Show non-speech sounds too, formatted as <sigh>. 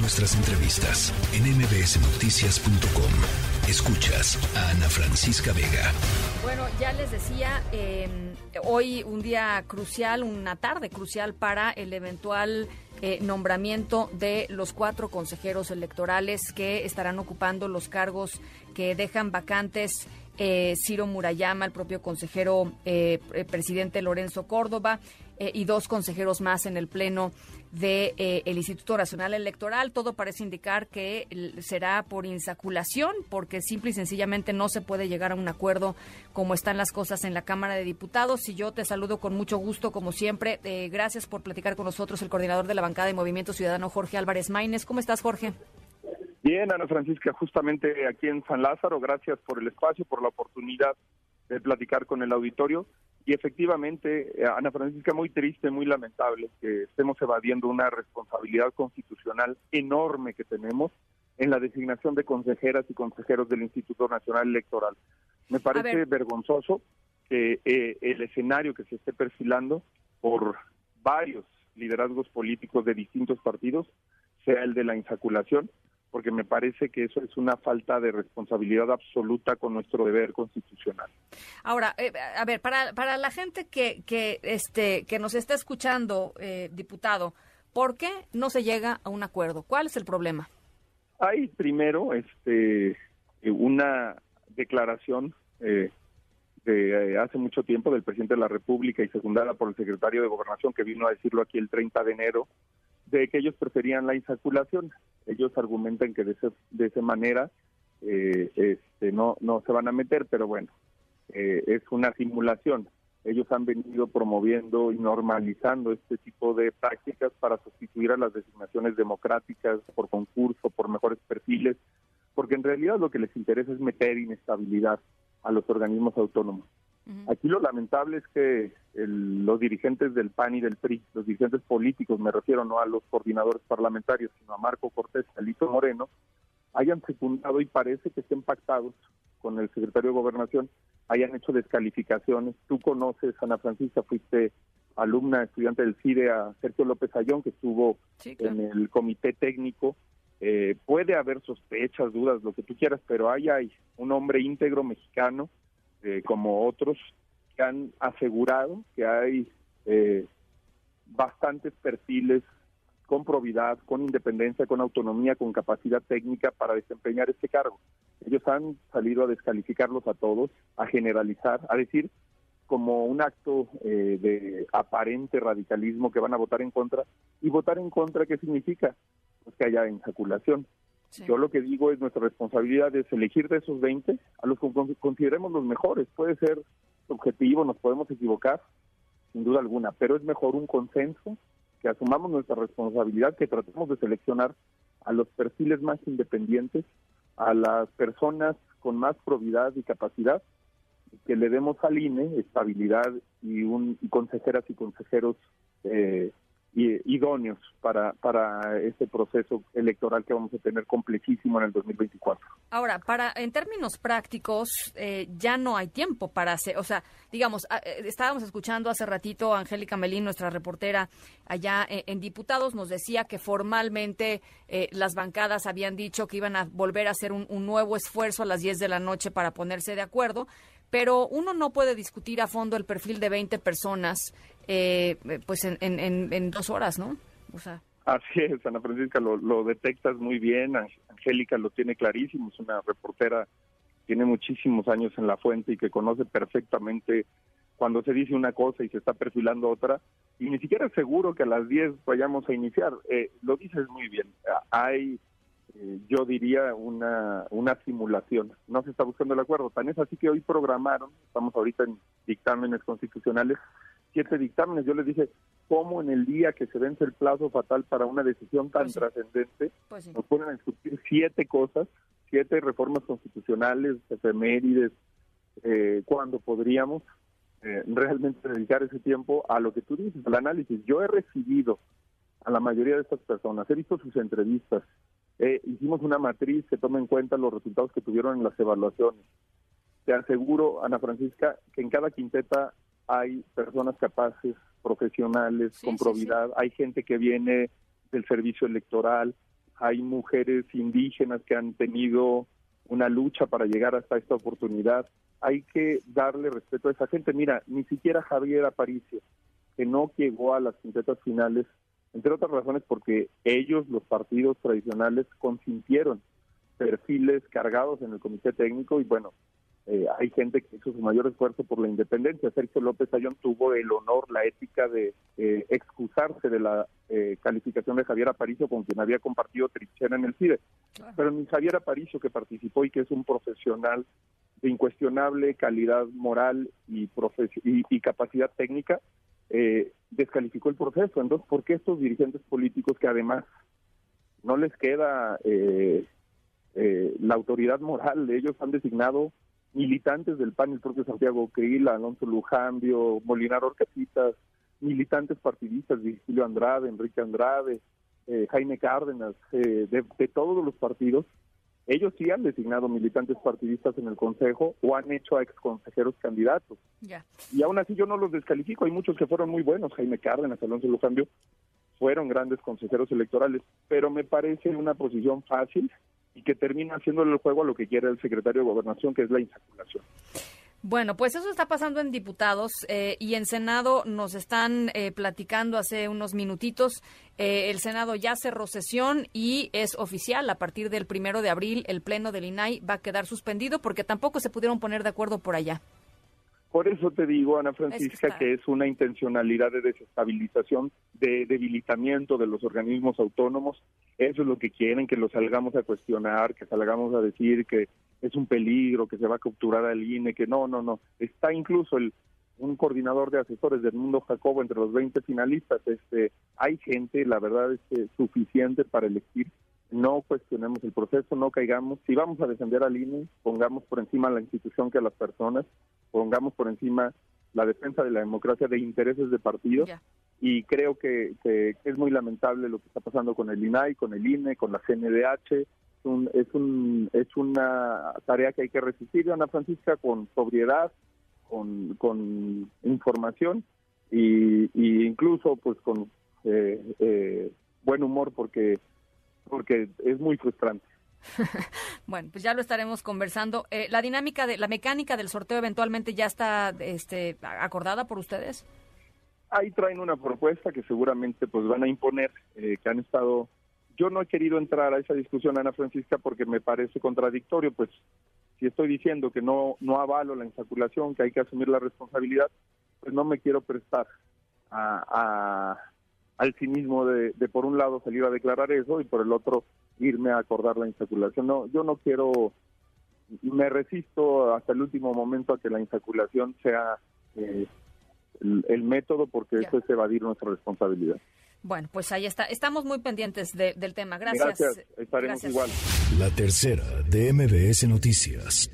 Nuestras entrevistas en mbsnoticias.com. Escuchas a Ana Francisca Vega. Bueno, ya les decía, em, hoy un día crucial, una tarde crucial para el eventual eh, nombramiento de los cuatro consejeros electorales que estarán ocupando los cargos que dejan vacantes eh, Ciro Murayama, el propio consejero eh, presidente Lorenzo Córdoba y dos consejeros más en el Pleno del de, el Instituto Nacional Electoral. Todo parece indicar que será por insaculación, porque simple y sencillamente no se puede llegar a un acuerdo como están las cosas en la Cámara de Diputados. Y yo te saludo con mucho gusto, como siempre. gracias por platicar con nosotros, el coordinador de la bancada de Movimiento Ciudadano, Jorge Álvarez Maínez. ¿Cómo estás, Jorge? Bien, Ana Francisca, justamente aquí en San Lázaro, gracias por el espacio, por la oportunidad de platicar con el auditorio. Y efectivamente, eh, Ana Francisca, muy triste, muy lamentable que estemos evadiendo una responsabilidad constitucional enorme que tenemos en la designación de consejeras y consejeros del Instituto Nacional Electoral. Me parece vergonzoso que eh, el escenario que se esté perfilando por varios liderazgos políticos de distintos partidos sea el de la insaculación, porque me parece que eso es una falta de responsabilidad absoluta con nuestro deber constitucional. Ahora, eh, a ver, para, para la gente que, que, este, que nos está escuchando, eh, diputado, ¿por qué no se llega a un acuerdo? ¿Cuál es el problema? Hay primero este, una declaración eh, de hace mucho tiempo del presidente de la República y secundada por el secretario de Gobernación que vino a decirlo aquí el 30 de enero de que ellos preferían la insaculación. Ellos argumentan que de, de esa manera eh, este, no, no se van a meter, pero bueno, eh, es una simulación. Ellos han venido promoviendo y normalizando este tipo de prácticas para sustituir a las designaciones democráticas por concurso, por mejores perfiles, porque en realidad lo que les interesa es meter inestabilidad a los organismos autónomos. Aquí lo lamentable es que los dirigentes del PAN y del PRI, los dirigentes políticos, me refiero no a los coordinadores parlamentarios, sino a Marco Cortés y a Lito Moreno, hayan secundado y parece que estén pactados con el secretario de Gobernación, hayan hecho descalificaciones. Tú conoces, Ana Francisca, fuiste alumna, estudiante del CIDE a Sergio López Ayón, que estuvo en el comité técnico. Eh, puede haber sospechas, dudas, lo que tú quieras, pero ahí hay un hombre íntegro mexicano eh, como otros que han asegurado que hay eh, bastantes perfiles con probidad, con independencia, con autonomía, con capacidad técnica para desempeñar este cargo. Ellos han salido a descalificarlos a todos, a generalizar, a decir como un acto eh, de aparente radicalismo que van a votar en contra. ¿Y votar en contra qué significa? Pues que haya insaculación. Yo lo que digo es nuestra responsabilidad es elegir de esos 20 a los que consideremos los mejores. Puede ser objetivo, nos podemos equivocar, sin duda alguna, pero es mejor un consenso, que asumamos nuestra responsabilidad, que tratemos de seleccionar a los perfiles más independientes, a las personas con más probidad y capacidad, que le demos al INE estabilidad y, un, y consejeras y consejeros eh, idóneos para, para este proceso electoral que vamos a tener complejísimo en el 2024. Ahora, para en términos prácticos, eh, ya no hay tiempo para hacer, o sea, digamos, eh, estábamos escuchando hace ratito a Angélica Melín, nuestra reportera allá en, Diputados, nos decía que formalmente eh, las bancadas habían dicho que iban a volver a hacer un, un nuevo esfuerzo a las 10 de la noche para ponerse de acuerdo pero uno no puede discutir a fondo el perfil de 20 personas eh, pues en, en, en, dos horas, ¿no? O sea. Así es, Ana Francisca, lo, lo detectas muy bien, Angélica lo tiene clarísimo, es una reportera, tiene muchísimos años en la fuente y que conoce perfectamente cuando se dice una cosa y se está perfilando otra, y ni siquiera es seguro que a las 10 vayamos a iniciar. Eh, lo dices muy bien, hay eh, yo diría una, una simulación. No se está buscando el acuerdo. Tan es así que hoy programaron, estamos ahorita en dictámenes constitucionales, siete dictámenes. Yo les dije, ¿cómo en el día que se vence el plazo fatal para una decisión tan pues trascendente, pues nos ponen a discutir siete cosas, siete reformas constitucionales, efemérides, eh, cuando podríamos eh, realmente dedicar ese tiempo a lo que tú dices, al análisis. Yo he recibido a la mayoría de estas personas, he visto sus entrevistas, eh, hicimos una matriz que toma en cuenta los resultados que tuvieron en las evaluaciones. Te aseguro, Ana Francisca, que en cada quinteta hay personas capaces, profesionales, con probidad, hay gente que viene del servicio electoral, hay mujeres indígenas que han tenido una lucha para llegar hasta esta oportunidad. Hay que darle respeto a esa gente. Mira, ni siquiera Javier Aparicio, que no llegó a las quintetas finales, entre otras razones porque ellos, los partidos tradicionales, consintieron perfiles cargados en el comité técnico y bueno, eh, hay gente que hizo su mayor esfuerzo por la independencia. Sergio López Ayón tuvo el honor, la ética de eh, excusarse de la eh, calificación de Javier Aparicio, con quien había compartido trinchera en el CIDE. Pero ni Javier Aparicio, que participó y que es un profesional de incuestionable calidad moral y, y, capacidad técnica, descalificó el proceso. Entonces, ¿por qué estos dirigentes políticos que además no les queda la autoridad moral, ellos han designado militantes del PAN, el propio Santiago Krill, Alonso Lujambio, Molinar Orcasitas, militantes partidistas, Virgilio Andrade, Enrique Andrade, eh, Jaime Cárdenas, eh, de, todos los partidos, ellos sí han designado militantes partidistas en el Consejo o han hecho a exconsejeros candidatos. Y aún así yo no los descalifico, hay muchos que fueron muy buenos, Jaime Cárdenas, Alonso Lujambio, fueron grandes consejeros electorales, pero me parece una posición fácil y que termina haciéndole el juego a lo que quiere el secretario de Gobernación, que es la insaculación. Bueno, pues eso está pasando en diputados eh, y en Senado nos están eh, platicando hace unos minutitos. Eh, el Senado ya cerró sesión y es oficial. A partir del primero de abril, el pleno del INAI va a quedar suspendido porque tampoco se pudieron poner de acuerdo por allá. Por eso te digo, Ana Francisca, que, es una intencionalidad de desestabilización, de debilitamiento de los organismos autónomos. Eso es lo que quieren, que lo salgamos a cuestionar, que salgamos a decir que es un peligro, que se va a capturar al INE, que no, no, no. Está incluso el un coordinador de asesores del mundo Jacobo entre los 20 finalistas. Este, hay gente, la verdad es que suficiente para elegir no cuestionemos el proceso, no caigamos. Si vamos a defender al INE, pongamos por encima la institución que a las personas, pongamos por encima la defensa de la democracia de intereses de partidos. Y creo que, es muy lamentable lo que está pasando con el INAI, con el INE, con la CNDH. Es, un, es, un, es una tarea que hay que resistir, Ana Francisca, con sobriedad, con, con información y, incluso pues con eh, eh, buen humor porque porque es muy frustrante. <laughs> bueno, pues ya lo estaremos conversando. Eh, la dinámica de la mecánica del sorteo eventualmente ya está este, acordada por ustedes. Ahí traen una propuesta que seguramente pues van a imponer, eh, que han estado. Yo no he querido entrar a esa discusión, Ana Francisca, porque me parece contradictorio. Pues si estoy diciendo que no no avalo la insaculación, que hay que asumir la responsabilidad, pues no me quiero prestar a al cinismo de, por un lado salir a declarar eso y por el otro irme a acordar la insaculación. No, yo no quiero, me resisto hasta el último momento a que la insaculación sea eh, el, método porque eso es evadir nuestra responsabilidad. Bueno, pues ahí está. Estamos muy pendientes del tema. Gracias. Gracias. Estaremos igual. La tercera de MBS Noticias.